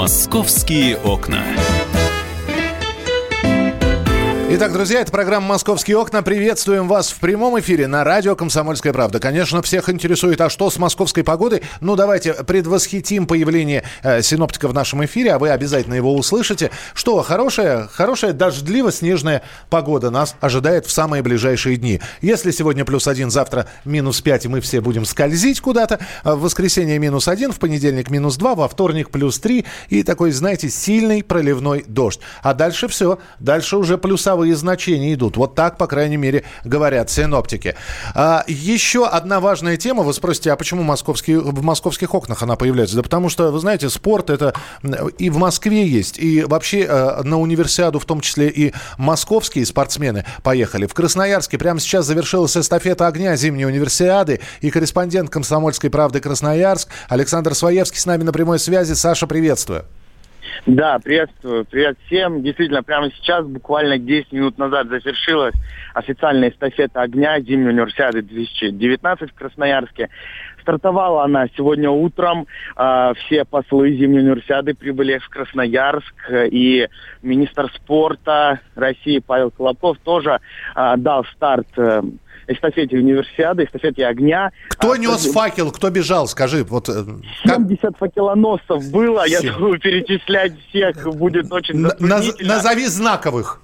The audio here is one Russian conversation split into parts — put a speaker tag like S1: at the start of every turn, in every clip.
S1: Московские окна.
S2: Итак, друзья, это программа «Московские окна». Приветствуем вас в прямом эфире на радио «Комсомольская правда». Конечно, всех интересует, а что с московской погодой? Ну, давайте предвосхитим появление э, синоптика в нашем эфире, а вы обязательно его услышите. Что, хорошая, хорошая дождливо-снежная погода нас ожидает в самые ближайшие дни. Если сегодня плюс один, завтра минус пять, и мы все будем скользить куда-то, а в воскресенье минус один, в понедельник минус два, во вторник плюс три, и такой, знаете, сильный проливной дождь. А дальше все, дальше уже плюсовые цифровые значения идут. Вот так, по крайней мере, говорят синоптики. А, еще одна важная тема. Вы спросите, а почему московские, в московских окнах она появляется? Да потому что, вы знаете, спорт это и в Москве есть, и вообще э, на универсиаду в том числе и московские спортсмены поехали. В Красноярске прямо сейчас завершилась эстафета огня зимней универсиады, и корреспондент «Комсомольской правды» Красноярск Александр Своевский с нами на прямой связи. Саша, приветствую.
S3: Да, приветствую. Привет всем. Действительно, прямо сейчас, буквально 10 минут назад, завершилась официальная эстафета огня зимней универсиады 2019 в Красноярске. Стартовала она сегодня утром. Э, все послы зимней универсиады прибыли в Красноярск. И министр спорта России Павел Колобков тоже э, дал старт э, эстафете универсиады, эстафете огня.
S2: Кто а, нес кто... факел, кто бежал, скажи. Вот,
S3: 70 как... факелоносцев было, 7. я думаю, перечислять всех будет очень
S2: Наз... Назови знаковых.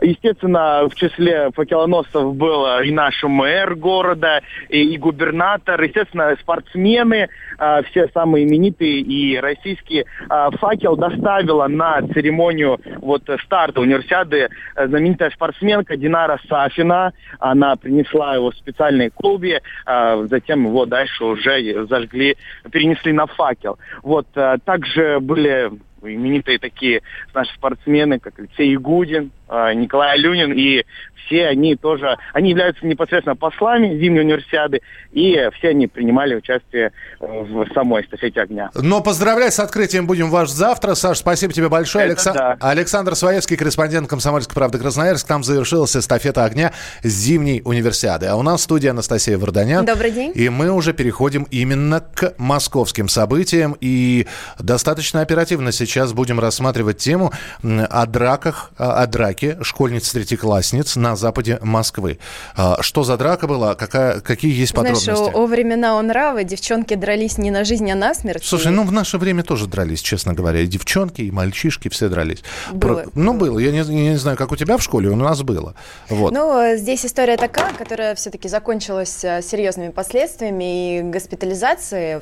S3: Естественно, в числе факелоносцев был и наш мэр города, и, и губернатор, естественно, спортсмены, э, все самые именитые и российские. Э, факел доставила на церемонию вот старта универсиады знаменитая спортсменка Динара Сафина. Она принесла его в специальной колбе, э, затем его дальше уже зажгли, перенесли на факел. Вот, э, также были именитые такие наши спортсмены, как Алексей Ягудин, а, Николай Алюнин, и все они тоже, они являются непосредственно послами зимней универсиады, и все они принимали участие в самой эстафете огня.
S2: Но поздравлять с открытием будем ваш завтра. Саш, спасибо тебе большое. Алекса... да. Александр Своевский, корреспондент «Комсомольской правды» Красноярск. Там завершилась эстафета огня зимней универсиады. А у нас в студии Анастасия Варданян.
S4: Добрый день.
S2: И мы уже переходим именно к московским событиям. И достаточно оперативно сейчас будем рассматривать тему о драках, о драке школьниц-третьеклассниц на западе Москвы. А, что за драка была? Какая, какие есть подробности?
S4: Знаешь, о, о времена он нравы девчонки дрались не на жизнь, а на смерть.
S2: Слушай, ну в наше время тоже дрались, честно говоря. И девчонки, и мальчишки все дрались.
S4: Было.
S2: Про... Ну, было. Я не, я не знаю, как у тебя в школе, у нас было. Вот.
S4: Ну, здесь история такая, которая все-таки закончилась э, серьезными последствиями и госпитализацией.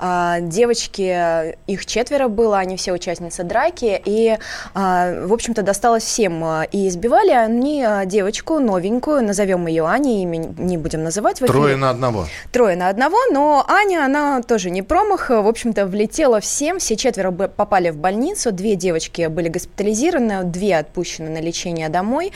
S4: А, девочки, их четверо было, они все участницы драки, и, в общем-то, досталось всем. И избивали они а, девочку новенькую, назовем ее Аней, имя не будем называть.
S2: Трое на одного.
S4: Трое на одного, но Аня, она тоже не промах, в общем-то, влетела всем, все четверо попали в больницу, две девочки были госпитализированы, две отпущены на лечение домой.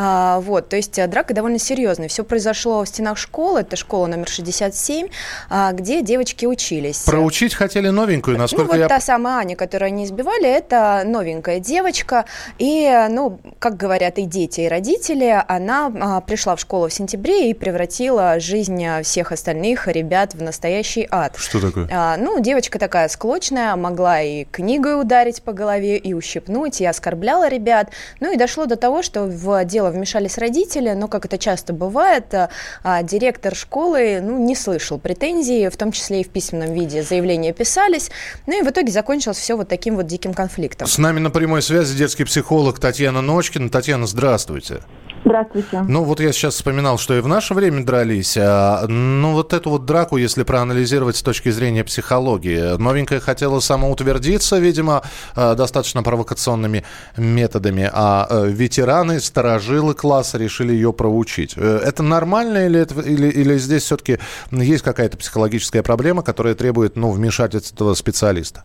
S4: А, вот, то есть э, драка довольно серьезная. Все произошло в стенах школы, это школа номер 67, а, где девочки учились.
S2: Проучить хотели новенькую, ну, насколько
S4: ну, вот
S2: я...
S4: та самая Аня, которую они избивали, это новенькая девочка. И, ну, как говорят и дети, и родители, она а, пришла в школу в сентябре и превратила жизнь всех остальных ребят в настоящий ад.
S2: Что такое?
S4: А, ну, девочка такая склочная, могла и книгой ударить по голове, и ущипнуть, и оскорбляла ребят. Ну, и дошло до того, что в дело дело вмешались родители, но, как это часто бывает, а, а, директор школы ну, не слышал претензий, в том числе и в письменном виде заявления писались. Ну и в итоге закончилось все вот таким вот диким конфликтом.
S2: С нами на прямой связи детский психолог Татьяна Ночкина. Татьяна, здравствуйте.
S5: Здравствуйте.
S2: Ну, вот я сейчас вспоминал, что и в наше время дрались. А, ну, вот эту вот драку, если проанализировать с точки зрения психологии, новенькая хотела самоутвердиться, видимо, а, достаточно провокационными методами, а, а ветераны, сторожилы класса решили ее проучить. Э, это нормально или, это, или, или здесь все-таки есть какая-то психологическая проблема, которая требует ну, вмешательства специалиста?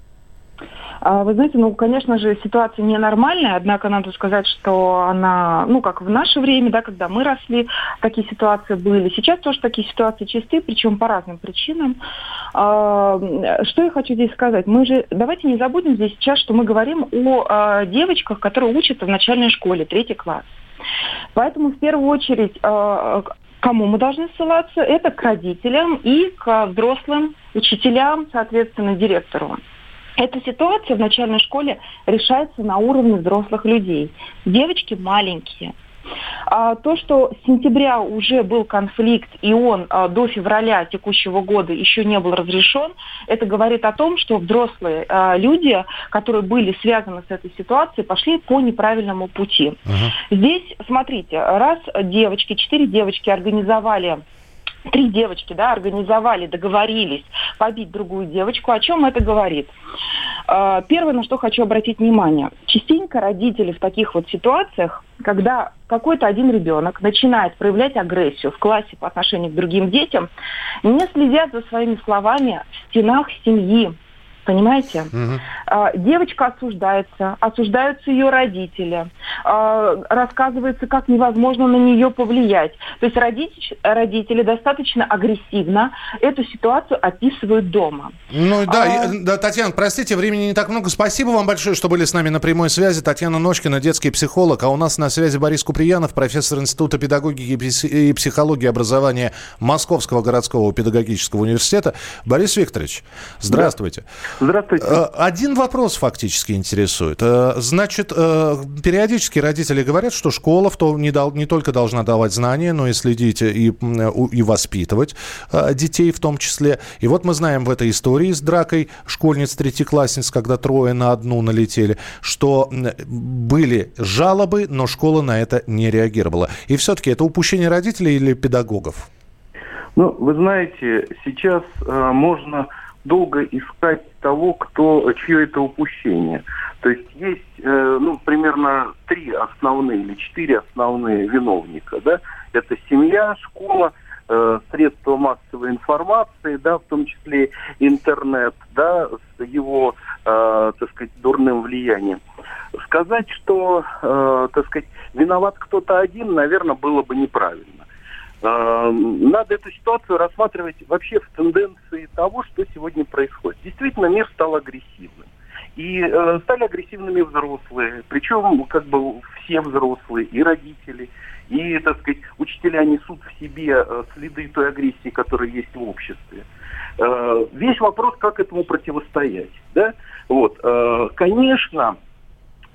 S5: А, вы знаете, ну, конечно же, ситуация ненормальная, однако надо сказать, что она, ну, как в наше время, да, когда мы росли, такие ситуации были. Сейчас тоже такие ситуации чисты, причем по разным причинам. А, что я хочу здесь сказать? Мы же, давайте не забудем здесь сейчас, что мы говорим о а, девочках, которые учатся в начальной школе, третий класс. Поэтому в первую очередь кому мы должны ссылаться? Это к родителям и к взрослым учителям, соответственно, директору. Эта ситуация в начальной школе решается на уровне взрослых людей. Девочки маленькие. А то, что с сентября уже был конфликт, и он а, до февраля текущего года еще не был разрешен, это говорит о том, что взрослые а, люди, которые были связаны с этой ситуацией, пошли по неправильному пути. Uh-huh. Здесь, смотрите, раз девочки, четыре девочки организовали три девочки да, организовали, договорились побить другую девочку. О чем это говорит? А, первое, на что хочу обратить внимание. Частенько родители в таких вот ситуациях, когда какой-то один ребенок начинает проявлять агрессию в классе по отношению к другим детям, не следят за своими словами в стенах семьи, Понимаете? Угу. Девочка осуждается, осуждаются ее родители, а, рассказывается, как невозможно на нее повлиять. То есть родители, родители достаточно агрессивно эту ситуацию описывают дома.
S2: Ну да, а... да, Татьяна, простите, времени не так много. Спасибо вам большое, что были с нами на прямой связи. Татьяна Ночкина, детский психолог, а у нас на связи Борис Куприянов, профессор Института педагогики и психологии образования Московского городского педагогического университета. Борис Викторович, здравствуйте. Да.
S6: Здравствуйте.
S2: Э, один вопрос фактически интересует. Э, значит, э, периодически родители говорят, что школа в то не, дал, не только должна давать знания, но и следить и, и воспитывать детей в том числе. И вот мы знаем в этой истории с дракой школьниц третьеклассниц, когда трое на одну налетели, что были жалобы, но школа на это не реагировала. И все-таки это упущение родителей или педагогов?
S6: Ну, вы знаете, сейчас э, можно долго искать того, кто, чье это упущение. То есть есть, э, ну, примерно три основные или четыре основные виновника, да. Это семья, школа, э, средства массовой информации, да, в том числе интернет, да, с его, э, так сказать, дурным влиянием. Сказать, что, э, так сказать, виноват кто-то один, наверное, было бы неправильно. А, надо эту ситуацию рассматривать вообще в тенденции того, что сегодня происходит. Действительно, мир стал агрессивным. И э, стали агрессивными взрослые, причем как бы все взрослые, и родители, и, так сказать, учителя несут в себе э, следы той агрессии, которая есть в обществе. Э, весь вопрос, как этому противостоять. Да? Вот, конечно,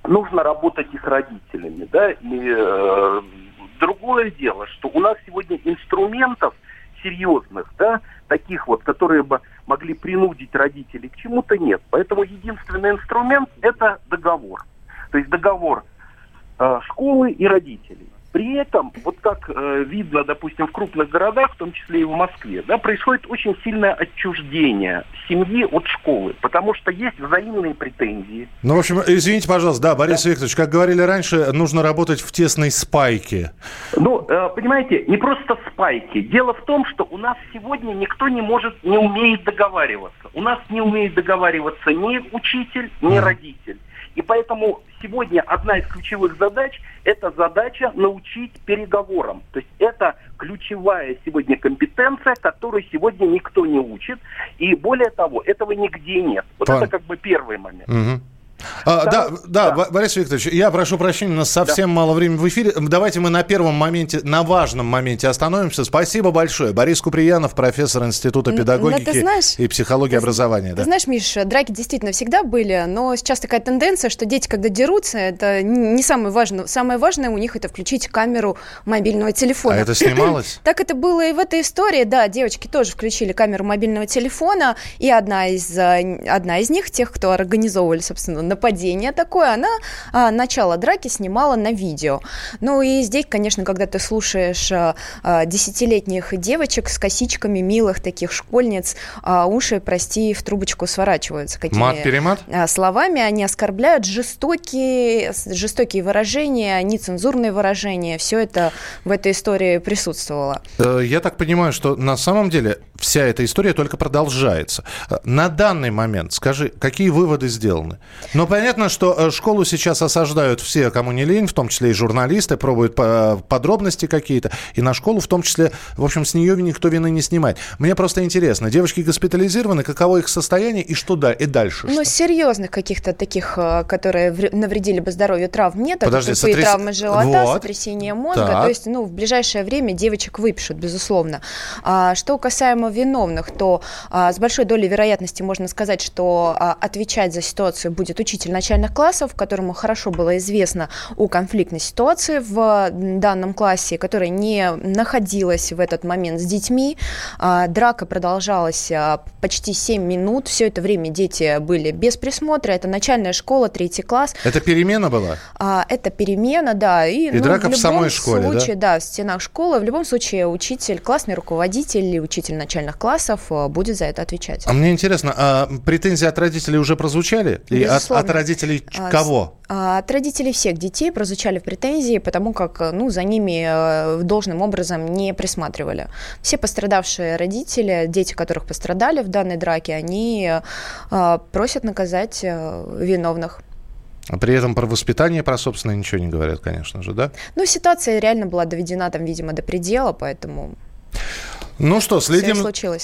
S6: нужно работать и с родителями, да, и Другое дело, что у нас сегодня инструментов серьезных, да, таких вот, которые бы могли принудить родителей к чему-то нет. Поэтому единственный инструмент – это договор. То есть договор э, школы и родителей. При этом, вот как э, видно, допустим, в крупных городах, в том числе и в Москве, да, происходит очень сильное отчуждение семьи от школы, потому что есть взаимные претензии.
S2: Ну, в общем, извините, пожалуйста, да, Борис да. Викторович, как говорили раньше, нужно работать в тесной спайке.
S6: Ну, э, понимаете, не просто спайки. Дело в том, что у нас сегодня никто не может, не умеет договариваться. У нас не умеет договариваться ни учитель, ни mm. родитель. И поэтому сегодня одна из ключевых задач – это задача научить переговорам. То есть это ключевая сегодня компетенция, которую сегодня никто не учит. И более того, этого нигде нет. Вот Пон... это как бы первый момент.
S2: Угу. А, да, да, да, Борис Викторович, я прошу прощения, у нас совсем да. мало времени в эфире. Давайте мы на первом моменте, на важном моменте остановимся. Спасибо большое. Борис Куприянов, профессор Института педагогики знаешь, и психологии ты, образования. Ты
S4: да. знаешь, Миша, драки действительно всегда были, но сейчас такая тенденция, что дети, когда дерутся, это не самое важное. Самое важное у них это включить камеру мобильного телефона. А
S2: это снималось?
S4: Так это было и в этой истории. Да, девочки тоже включили камеру мобильного телефона, и одна из, э, одна из них, тех, кто организовывали, собственно, нападение такое, она а, начало драки снимала на видео. Ну и здесь, конечно, когда ты слушаешь а, а, десятилетних девочек с косичками, милых таких школьниц, а, уши, прости, в трубочку сворачиваются.
S2: Какими Мат-перемат?
S4: А, словами они оскорбляют, жестокие, жестокие выражения, нецензурные выражения, все это в этой истории присутствовало.
S2: Э, я так понимаю, что на самом деле вся эта история только продолжается. Э, на данный момент, скажи, какие выводы сделаны? Ну, понятно, что э, школу сейчас осаждают все, кому не лень, в том числе и журналисты, пробуют подробности какие-то. И на школу в том числе, в общем, с нее никто вины не снимает. Мне просто интересно, девочки госпитализированы, каково их состояние и что да, и дальше?
S4: Ну, серьезных каких-то таких, э, которые навредили бы здоровью травм нет.
S2: Подожди,
S4: это сотряс... травмы живота,
S2: вот.
S4: сотрясение мозга. Так. То есть, ну, в ближайшее время девочек выпишут, безусловно. А что касаемо виновных, то а, с большой долей вероятности можно сказать, что а, отвечать за ситуацию будет учитель начальных классов, которому хорошо было известно о конфликтной ситуации в данном классе, которая не находилась в этот момент с детьми. А, драка продолжалась а, почти 7 минут. Все это время дети были без присмотра. Это начальная школа, третий класс.
S2: Это перемена была?
S4: А, это перемена, да.
S2: И, и ну, драка в, в самой школе,
S4: случае,
S2: да?
S4: Да, в стенах школы. В любом случае учитель, классный руководитель или учитель начальных классов а, будет за это отвечать.
S2: А мне интересно, а претензии от родителей уже прозвучали? И от, от родителей а, кого?
S4: А, от родителей всех детей прозвучали претензии, потому как ну, за ними э, должным образом не присматривали. Все пострадавшие родители, дети которых пострадали в данной драке, они э, просят наказать э, виновных.
S2: А при этом про воспитание, про собственное ничего не говорят, конечно же, да?
S4: Ну, ситуация реально была доведена там, видимо, до предела, поэтому...
S2: Ну что, следим,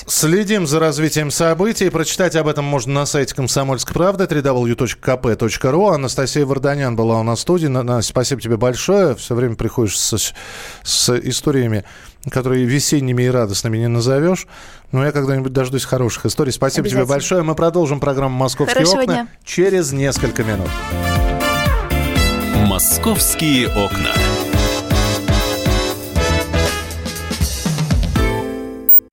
S2: следим за развитием событий. Прочитать об этом можно на сайте «Комсомольской правды» www.kp.ru. Анастасия Варданян была у нас в студии. Настя, спасибо тебе большое. Все время приходишь с, с историями, которые весенними и радостными не назовешь. Но я когда-нибудь дождусь хороших историй. Спасибо тебе большое. Мы продолжим программу «Московские Хорошего окна» дня. через несколько минут.
S1: «Московские окна».